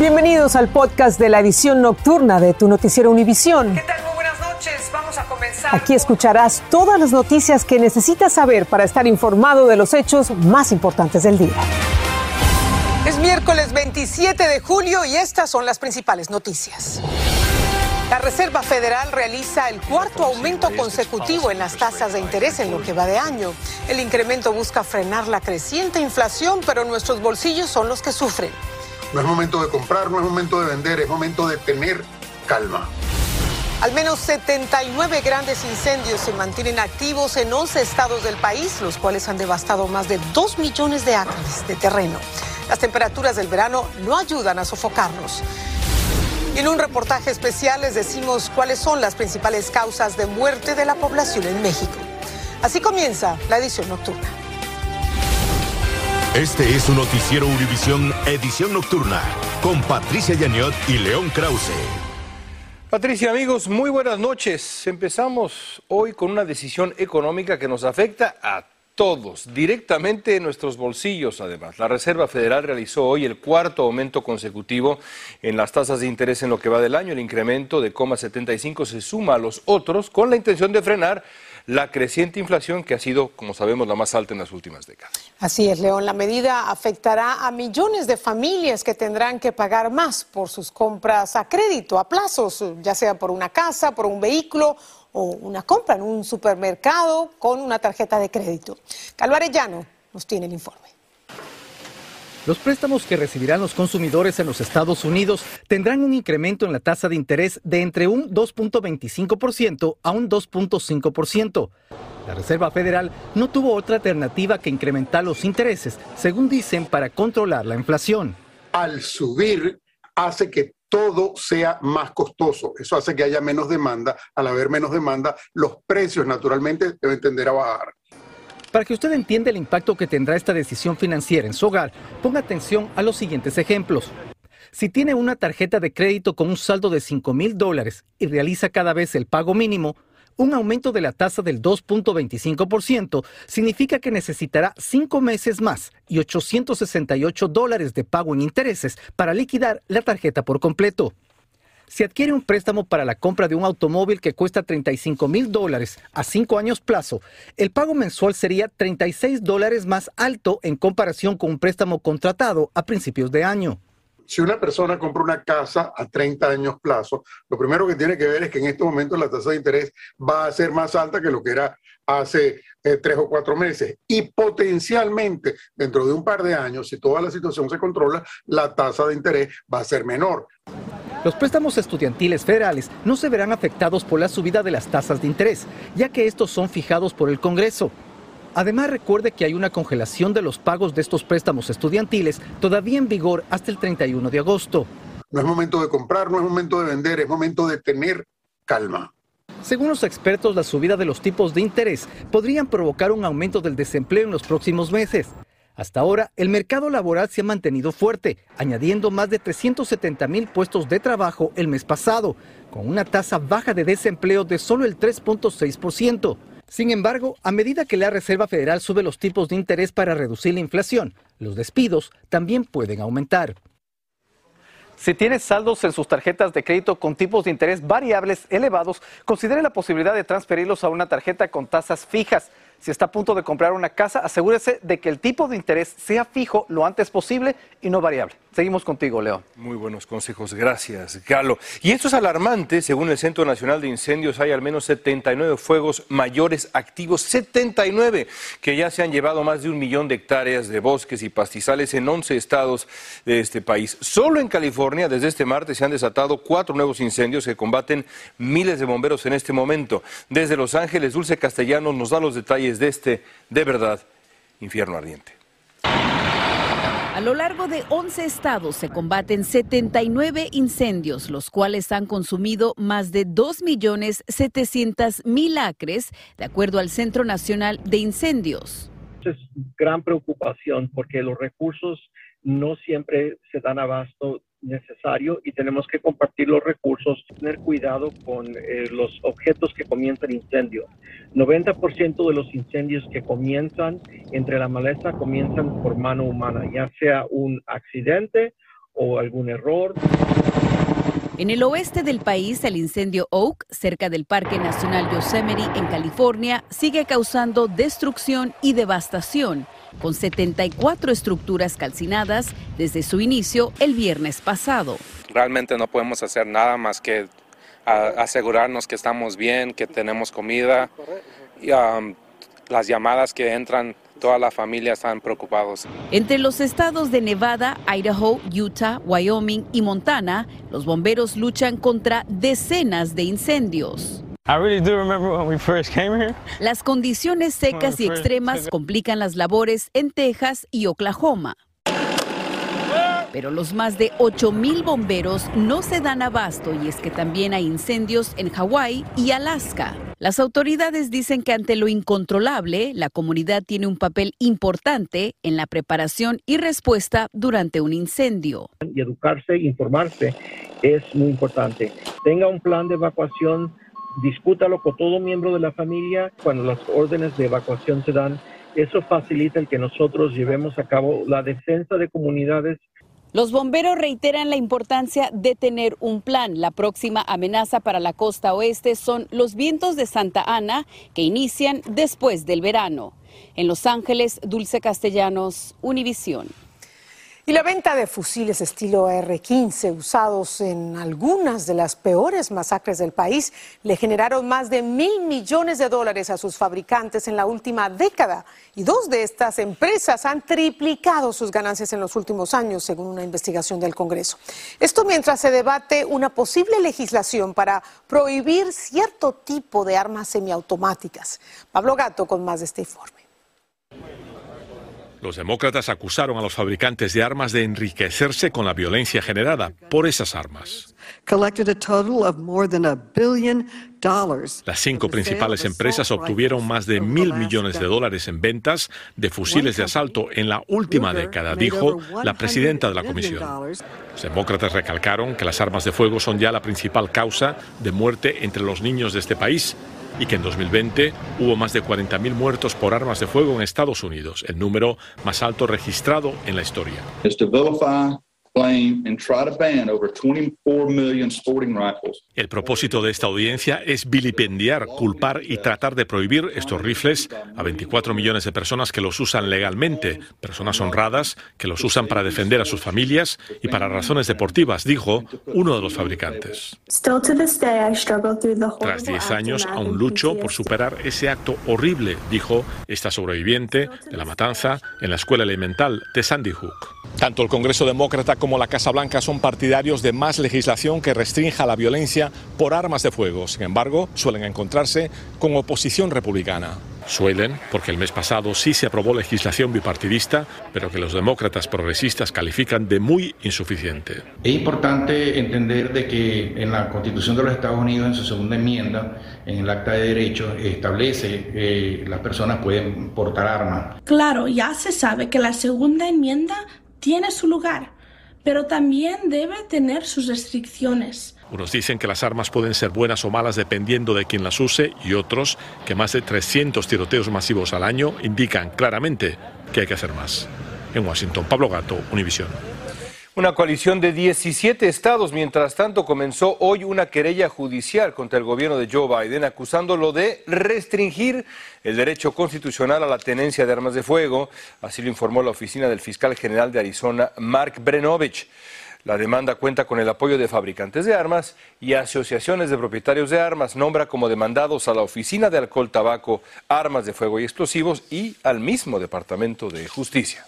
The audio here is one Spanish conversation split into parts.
Bienvenidos al podcast de la edición nocturna de tu noticiero Univisión. ¿Qué tal? Muy buenas noches. Vamos a comenzar. Aquí escucharás todas las noticias que necesitas saber para estar informado de los hechos más importantes del día. Es miércoles 27 de julio y estas son las principales noticias. La Reserva Federal realiza el cuarto aumento consecutivo en las tasas de interés en lo que va de año. El incremento busca frenar la creciente inflación, pero nuestros bolsillos son los que sufren. No es momento de comprar, no es momento de vender, es momento de tener calma. Al menos 79 grandes incendios se mantienen activos en 11 estados del país, los cuales han devastado más de 2 millones de acres de terreno. Las temperaturas del verano no ayudan a sofocarnos. Y en un reportaje especial les decimos cuáles son las principales causas de muerte de la población en México. Así comienza la edición nocturna. Este es su noticiero Univisión Edición Nocturna con Patricia Yaniot y León Krause. Patricia, amigos, muy buenas noches. Empezamos hoy con una decisión económica que nos afecta a todos, directamente en nuestros bolsillos además. La Reserva Federal realizó hoy el cuarto aumento consecutivo en las tasas de interés en lo que va del año. El incremento de 0,75 se suma a los otros con la intención de frenar la creciente inflación que ha sido, como sabemos, la más alta en las últimas décadas. Así es, León. La medida afectará a millones de familias que tendrán que pagar más por sus compras a crédito, a plazos, ya sea por una casa, por un vehículo o una compra en un supermercado con una tarjeta de crédito. Calvo Arellano nos tiene el informe. Los préstamos que recibirán los consumidores en los Estados Unidos tendrán un incremento en la tasa de interés de entre un 2.25% a un 2.5%. La Reserva Federal no tuvo otra alternativa que incrementar los intereses, según dicen, para controlar la inflación. Al subir hace que todo sea más costoso. Eso hace que haya menos demanda. Al haber menos demanda, los precios naturalmente deben tender a bajar. Para que usted entienda el impacto que tendrá esta decisión financiera en su hogar, ponga atención a los siguientes ejemplos. Si tiene una tarjeta de crédito con un saldo de 5 mil dólares y realiza cada vez el pago mínimo, un aumento de la tasa del 2.25% significa que necesitará cinco meses más y 868 dólares de pago en intereses para liquidar la tarjeta por completo. Si adquiere un préstamo para la compra de un automóvil que cuesta 35 mil dólares a cinco años plazo, el pago mensual sería 36 dólares más alto en comparación con un préstamo contratado a principios de año. Si una persona compra una casa a 30 años plazo, lo primero que tiene que ver es que en este momento la tasa de interés va a ser más alta que lo que era hace eh, tres o cuatro meses. Y potencialmente, dentro de un par de años, si toda la situación se controla, la tasa de interés va a ser menor. Los préstamos estudiantiles federales no se verán afectados por la subida de las tasas de interés, ya que estos son fijados por el Congreso. Además, recuerde que hay una congelación de los pagos de estos préstamos estudiantiles todavía en vigor hasta el 31 de agosto. No es momento de comprar, no es momento de vender, es momento de tener calma. Según los expertos, la subida de los tipos de interés podrían provocar un aumento del desempleo en los próximos meses. Hasta ahora, el mercado laboral se ha mantenido fuerte, añadiendo más de 370 mil puestos de trabajo el mes pasado, con una tasa baja de desempleo de solo el 3.6%. Sin embargo, a medida que la Reserva Federal sube los tipos de interés para reducir la inflación, los despidos también pueden aumentar. Si tiene saldos en sus tarjetas de crédito con tipos de interés variables elevados, considere la posibilidad de transferirlos a una tarjeta con tasas fijas. Si está a punto de comprar una casa, asegúrese de que el tipo de interés sea fijo lo antes posible y no variable. Seguimos contigo, León. Muy buenos consejos, gracias, Galo. Y esto es alarmante, según el Centro Nacional de Incendios, hay al menos 79 fuegos mayores activos, 79, que ya se han llevado más de un millón de hectáreas de bosques y pastizales en 11 estados de este país. Solo en California, desde este martes, se han desatado cuatro nuevos incendios que combaten miles de bomberos en este momento. Desde Los Ángeles, Dulce Castellanos nos da los detalles de este, de verdad, infierno ardiente. A lo largo de 11 estados se combaten 79 incendios, los cuales han consumido más de 2.700.000 acres, de acuerdo al Centro Nacional de Incendios. Es gran preocupación porque los recursos no siempre se dan abasto necesario y tenemos que compartir los recursos, tener cuidado con eh, los objetos que comienzan incendios. 90% de los incendios que comienzan entre la maleza comienzan por mano humana, ya sea un accidente o algún error. En el oeste del país, el incendio Oak, cerca del Parque Nacional Yosemite en California, sigue causando destrucción y devastación, con 74 estructuras calcinadas desde su inicio el viernes pasado. Realmente no podemos hacer nada más que asegurarnos que estamos bien, que tenemos comida. Y, um, las llamadas que entran toda la familia están preocupados. Entre los estados de Nevada, Idaho, Utah, Wyoming y Montana, los bomberos luchan contra decenas de incendios. Las condiciones secas y extremas complican las labores en Texas y Oklahoma. Pero los más de 8 mil bomberos no se dan abasto y es que también hay incendios en Hawái y Alaska. Las autoridades dicen que ante lo incontrolable, la comunidad tiene un papel importante en la preparación y respuesta durante un incendio. Y educarse, informarse es muy importante. Tenga un plan de evacuación, discútalo con todo miembro de la familia cuando las órdenes de evacuación se dan. Eso facilita el que nosotros llevemos a cabo la defensa de comunidades los bomberos reiteran la importancia de tener un plan. La próxima amenaza para la costa oeste son los vientos de Santa Ana que inician después del verano. En Los Ángeles, Dulce Castellanos, Univisión. Y la venta de fusiles estilo R-15 usados en algunas de las peores masacres del país le generaron más de mil millones de dólares a sus fabricantes en la última década. Y dos de estas empresas han triplicado sus ganancias en los últimos años, según una investigación del Congreso. Esto mientras se debate una posible legislación para prohibir cierto tipo de armas semiautomáticas. Pablo Gato con más de este informe. Los demócratas acusaron a los fabricantes de armas de enriquecerse con la violencia generada por esas armas. Las cinco principales empresas obtuvieron más de mil millones de dólares en ventas de fusiles de asalto en la última década, dijo la presidenta de la comisión. Los demócratas recalcaron que las armas de fuego son ya la principal causa de muerte entre los niños de este país y que en 2020 hubo más de 40.000 muertos por armas de fuego en Estados Unidos, el número más alto registrado en la historia. El propósito de esta audiencia es vilipendiar, culpar y tratar de prohibir estos rifles a 24 millones de personas que los usan legalmente, personas honradas que los usan para defender a sus familias y para razones deportivas, dijo uno de los fabricantes. Tras 10 años, aún lucho por superar ese acto horrible, dijo esta sobreviviente de la matanza en la escuela elemental de Sandy Hook. Tanto el Congreso Demócrata como la Casa Blanca son partidarios de más legislación que restrinja la violencia por armas de fuego. Sin embargo, suelen encontrarse con oposición republicana. Suelen, porque el mes pasado sí se aprobó legislación bipartidista, pero que los demócratas progresistas califican de muy insuficiente. Es importante entender de que en la Constitución de los Estados Unidos, en su segunda enmienda, en el Acta de Derechos, establece que las personas pueden portar armas. Claro, ya se sabe que la segunda enmienda tiene su lugar, pero también debe tener sus restricciones. Unos dicen que las armas pueden ser buenas o malas dependiendo de quién las use y otros que más de 300 tiroteos masivos al año indican claramente que hay que hacer más. En Washington, Pablo Gato, Univisión. Una coalición de 17 estados, mientras tanto, comenzó hoy una querella judicial contra el gobierno de Joe Biden, acusándolo de restringir el derecho constitucional a la tenencia de armas de fuego. Así lo informó la oficina del fiscal general de Arizona, Mark Brenovich. La demanda cuenta con el apoyo de fabricantes de armas y asociaciones de propietarios de armas. Nombra como demandados a la Oficina de Alcohol, Tabaco, Armas de Fuego y Explosivos y al mismo Departamento de Justicia.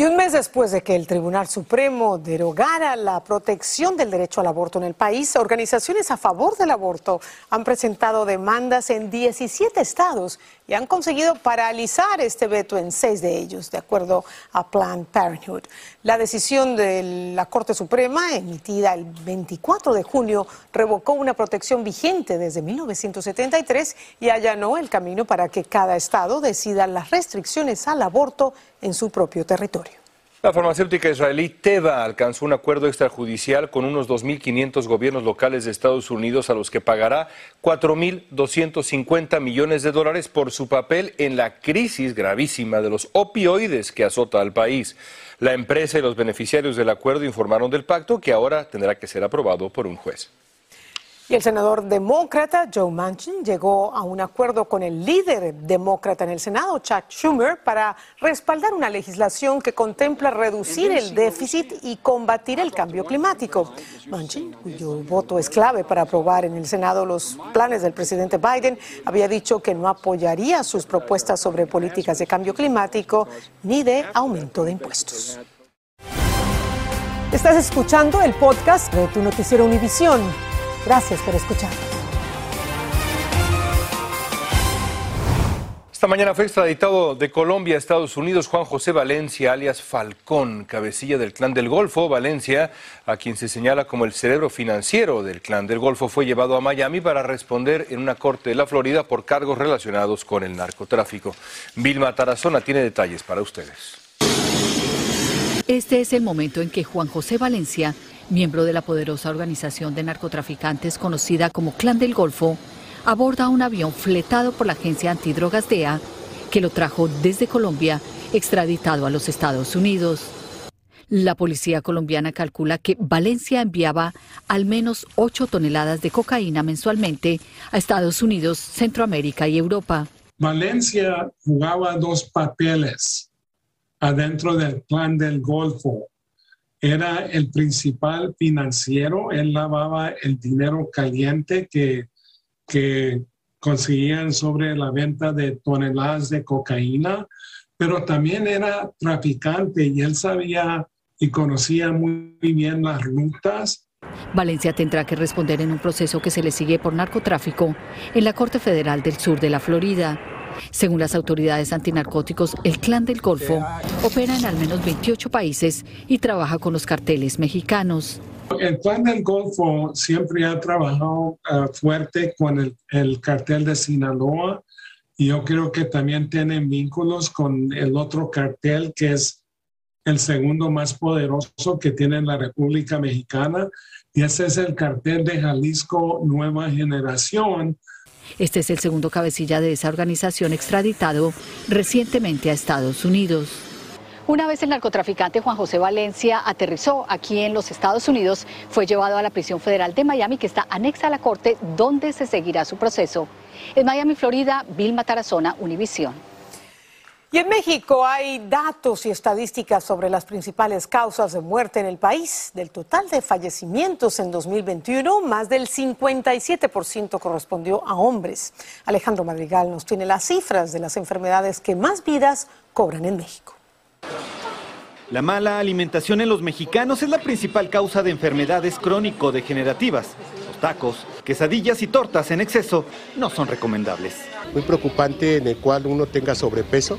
Y un mes después de que el Tribunal Supremo derogara la protección del derecho al aborto en el país, organizaciones a favor del aborto han presentado demandas en 17 estados y han conseguido paralizar este veto en seis de ellos, de acuerdo a Planned Parenthood. La decisión de la Corte Suprema, emitida el 24 de junio, revocó una protección vigente desde 1973 y allanó el camino para que cada estado decida las restricciones al aborto en su propio territorio. La farmacéutica israelí Teva alcanzó un acuerdo extrajudicial con unos 2.500 gobiernos locales de Estados Unidos a los que pagará 4.250 millones de dólares por su papel en la crisis gravísima de los opioides que azota al país. La empresa y los beneficiarios del acuerdo informaron del pacto que ahora tendrá que ser aprobado por un juez. Y el senador demócrata Joe Manchin llegó a un acuerdo con el líder demócrata en el Senado, Chuck Schumer, para respaldar una legislación que contempla reducir el déficit y combatir el cambio climático. Manchin, cuyo voto es clave para aprobar en el Senado los planes del presidente Biden, había dicho que no apoyaría sus propuestas sobre políticas de cambio climático ni de aumento de impuestos. Estás escuchando el podcast de tu noticiero Univisión. Gracias por escucharnos. Esta mañana fue extraditado de Colombia a Estados Unidos Juan José Valencia, alias Falcón, cabecilla del Clan del Golfo. Valencia, a quien se señala como el cerebro financiero del Clan del Golfo, fue llevado a Miami para responder en una corte de la Florida por cargos relacionados con el narcotráfico. Vilma Tarazona tiene detalles para ustedes. Este es el momento en que Juan José Valencia miembro de la poderosa organización de narcotraficantes conocida como Clan del Golfo, aborda un avión fletado por la agencia antidrogas DEA que lo trajo desde Colombia extraditado a los Estados Unidos. La policía colombiana calcula que Valencia enviaba al menos 8 toneladas de cocaína mensualmente a Estados Unidos, Centroamérica y Europa. Valencia jugaba dos papeles adentro del Clan del Golfo era el principal financiero, él lavaba el dinero caliente que, que conseguían sobre la venta de toneladas de cocaína, pero también era traficante y él sabía y conocía muy bien las rutas. Valencia tendrá que responder en un proceso que se le sigue por narcotráfico en la Corte Federal del Sur de la Florida. Según las autoridades antinarcóticos, el Clan del Golfo opera en al menos 28 países y trabaja con los carteles mexicanos. El Clan del Golfo siempre ha trabajado eh, fuerte con el, el cartel de Sinaloa y yo creo que también tienen vínculos con el otro cartel que es el segundo más poderoso que tiene la República Mexicana y ese es el cartel de Jalisco Nueva Generación, este es el segundo cabecilla de esa organización extraditado recientemente a Estados Unidos. Una vez el narcotraficante Juan José Valencia aterrizó aquí en los Estados Unidos, fue llevado a la prisión federal de Miami, que está anexa a la corte, donde se seguirá su proceso. En Miami, Florida, Vilma Tarazona, Univisión. Y en México hay datos y estadísticas sobre las principales causas de muerte en el país. Del total de fallecimientos en 2021, más del 57% correspondió a hombres. Alejandro Madrigal nos tiene las cifras de las enfermedades que más vidas cobran en México. La mala alimentación en los mexicanos es la principal causa de enfermedades crónico-degenerativas. Los tacos, quesadillas y tortas en exceso no son recomendables. Muy preocupante en el cual uno tenga sobrepeso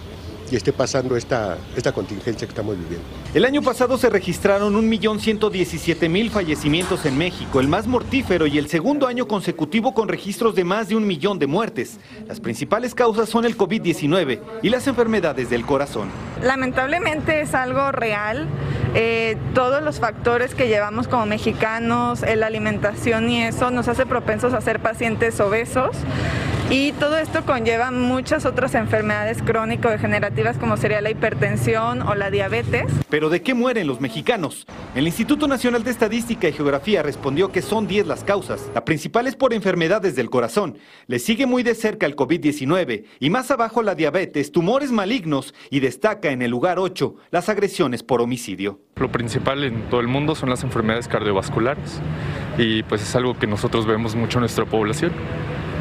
y esté pasando esta, esta contingencia que estamos viviendo. El año pasado se registraron 1.117.000 fallecimientos en México, el más mortífero y el segundo año consecutivo con registros de más de un millón de muertes. Las principales causas son el COVID-19 y las enfermedades del corazón. Lamentablemente es algo real. Eh, todos los factores que llevamos como mexicanos, la alimentación y eso nos hace propensos a ser pacientes obesos. Y todo esto conlleva muchas otras enfermedades crónico-degenerativas como sería la hipertensión o la diabetes. Pero ¿de qué mueren los mexicanos? El Instituto Nacional de Estadística y Geografía respondió que son 10 las causas. La principal es por enfermedades del corazón. Le sigue muy de cerca el COVID-19 y más abajo la diabetes, tumores malignos y destaca en el lugar 8 las agresiones por homicidio. Lo principal en todo el mundo son las enfermedades cardiovasculares y pues es algo que nosotros vemos mucho en nuestra población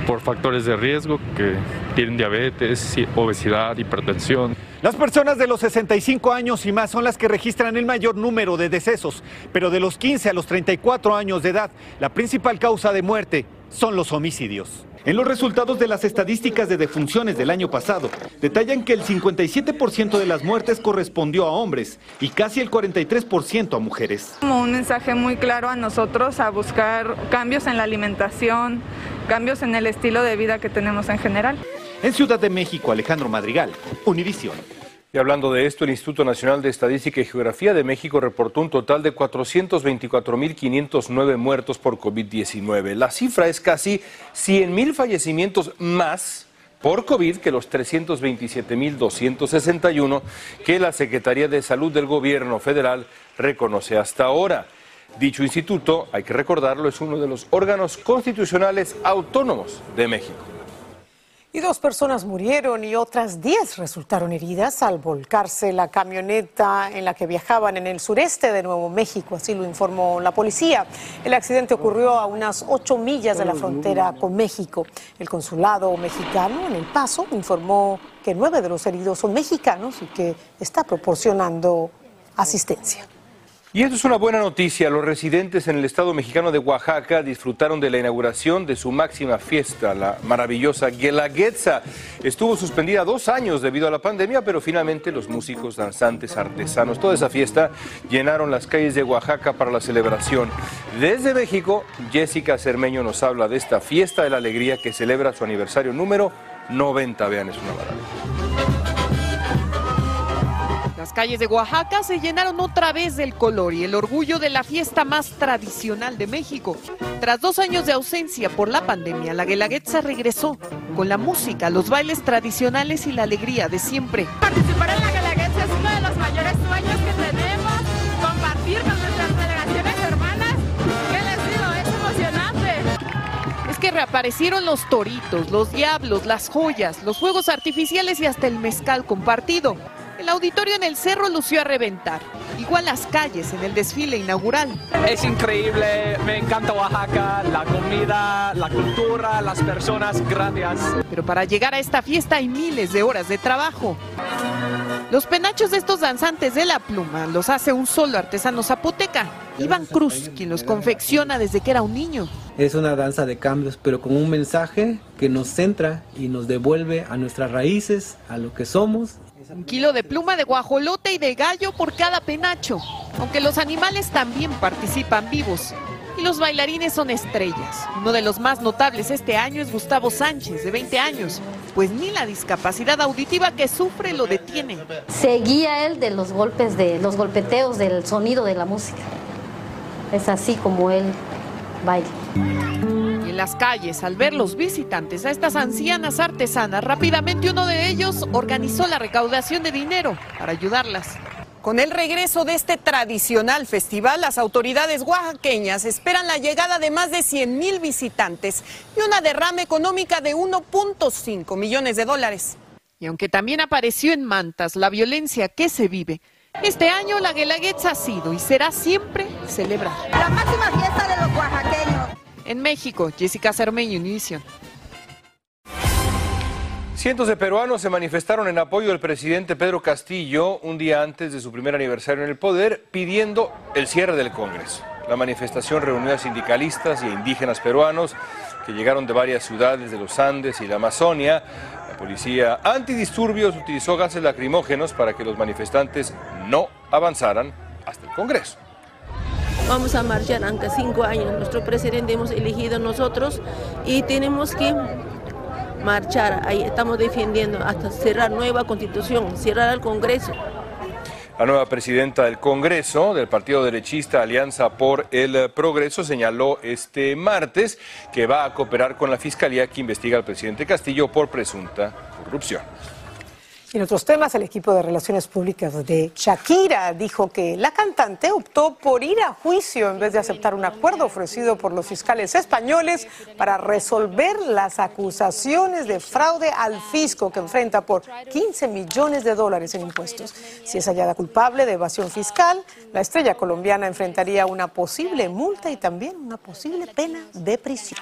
por factores de riesgo que tienen diabetes, obesidad, hipertensión. Las personas de los 65 años y más son las que registran el mayor número de decesos, pero de los 15 a los 34 años de edad, la principal causa de muerte son los homicidios. En los resultados de las estadísticas de defunciones del año pasado, detallan que el 57% de las muertes correspondió a hombres y casi el 43% a mujeres. Como un mensaje muy claro a nosotros a buscar cambios en la alimentación, cambios en el estilo de vida que tenemos en general. En Ciudad de México, Alejandro Madrigal, Univisión. Y hablando de esto, el Instituto Nacional de Estadística y Geografía de México reportó un total de 424.509 muertos por COVID-19. La cifra es casi 100.000 fallecimientos más por COVID que los 327.261 que la Secretaría de Salud del Gobierno federal reconoce hasta ahora. Dicho instituto, hay que recordarlo, es uno de los órganos constitucionales autónomos de México. Y dos personas murieron y otras diez resultaron heridas al volcarse la camioneta en la que viajaban en el sureste de Nuevo México, así lo informó la policía. El accidente ocurrió a unas ocho millas de la frontera con México. El consulado mexicano en El Paso informó que nueve de los heridos son mexicanos y que está proporcionando asistencia. Y esto es una buena noticia. Los residentes en el estado mexicano de Oaxaca disfrutaron de la inauguración de su máxima fiesta, la maravillosa Guelaguetza. Estuvo suspendida dos años debido a la pandemia, pero finalmente los músicos, danzantes, artesanos, toda esa fiesta llenaron las calles de Oaxaca para la celebración. Desde México, Jessica Cermeño nos habla de esta fiesta de la alegría que celebra su aniversario número 90. Vean, es una maravilla. Las calles de Oaxaca se llenaron otra vez del color y el orgullo de la fiesta más tradicional de México. Tras dos años de ausencia por la pandemia, la Guelaguetza regresó con la música, los bailes tradicionales y la alegría de siempre. Participar en la Guelaguetza es uno de los mayores sueños que tenemos, compartir con nuestras delegaciones hermanas. ¿Qué les digo? Es emocionante. Es que reaparecieron los toritos, los diablos, las joyas, los fuegos artificiales y hasta el mezcal compartido. El auditorio en el cerro lució a reventar, igual las calles en el desfile inaugural. Es increíble, me encanta Oaxaca, la comida, la cultura, las personas, gracias. Pero para llegar a esta fiesta hay miles de horas de trabajo. Los penachos de estos danzantes de la pluma los hace un solo artesano zapoteca, Iván Cruz, quien los confecciona desde que era un niño. Es una danza de cambios, pero con un mensaje que nos centra y nos devuelve a nuestras raíces, a lo que somos un kilo de pluma de guajolote y de gallo por cada penacho, aunque los animales también participan vivos. Y los bailarines son estrellas. Uno de los más notables este año es Gustavo Sánchez, de 20 años, pues ni la discapacidad auditiva que sufre lo detiene. Seguía él de los golpes, de los golpeteos del sonido de la música. Es así como él baila las calles, al ver los visitantes a estas ancianas artesanas, rápidamente uno de ellos organizó la recaudación de dinero para ayudarlas. Con el regreso de este tradicional festival, las autoridades oaxaqueñas esperan la llegada de más de 100 mil visitantes y una derrama económica de 1.5 millones de dólares. Y aunque también apareció en Mantas la violencia que se vive, este año la Guelaguetza ha sido y será siempre celebrada. La máxima fiesta de los oaxaqueños. En México, Jessica Cermeño, Univision. Cientos de peruanos se manifestaron en apoyo del presidente Pedro Castillo un día antes de su primer aniversario en el poder, pidiendo el cierre del Congreso. La manifestación reunió a sindicalistas y a indígenas peruanos que llegaron de varias ciudades de los Andes y la Amazonia. Policía antidisturbios utilizó gases lacrimógenos para que los manifestantes no avanzaran hasta el Congreso. Vamos a marchar aunque cinco años. Nuestro presidente hemos elegido nosotros y tenemos que marchar. Ahí estamos defendiendo hasta cerrar nueva constitución, cerrar el Congreso. La nueva presidenta del Congreso del partido derechista Alianza por el Progreso señaló este martes que va a cooperar con la fiscalía que investiga al presidente Castillo por presunta corrupción. En otros temas, el equipo de Relaciones Públicas de Shakira dijo que la cantante optó por ir a juicio en vez de aceptar un acuerdo ofrecido por los fiscales españoles para resolver las acusaciones de fraude al fisco que enfrenta por 15 millones de dólares en impuestos. Si es hallada culpable de evasión fiscal, la estrella colombiana enfrentaría una posible multa y también una posible pena de prisión.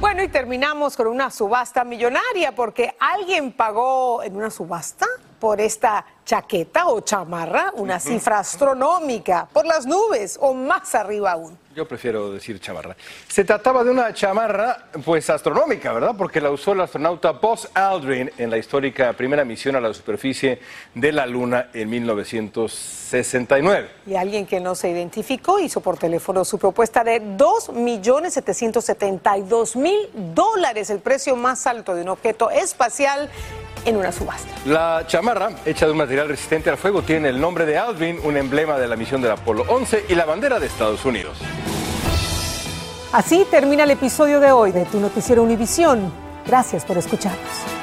Bueno, y terminamos con una subasta millonaria porque alguien pagó en una subasta por esta chaqueta o chamarra una cifra astronómica, por las nubes o más arriba aún. Yo prefiero decir chamarra. Se trataba de una chamarra, pues astronómica, ¿verdad? Porque la usó el astronauta Buzz Aldrin en la histórica primera misión a la superficie de la Luna en 1969. Y alguien que no se identificó hizo por teléfono su propuesta de 2.772.000 dólares, el precio más alto de un objeto espacial en una subasta. La chamarra, hecha de un material resistente al fuego, tiene el nombre de Aldrin, un emblema de la misión del Apolo 11 y la bandera de Estados Unidos. Así termina el episodio de hoy de Tu Noticiero Univisión. Gracias por escucharnos.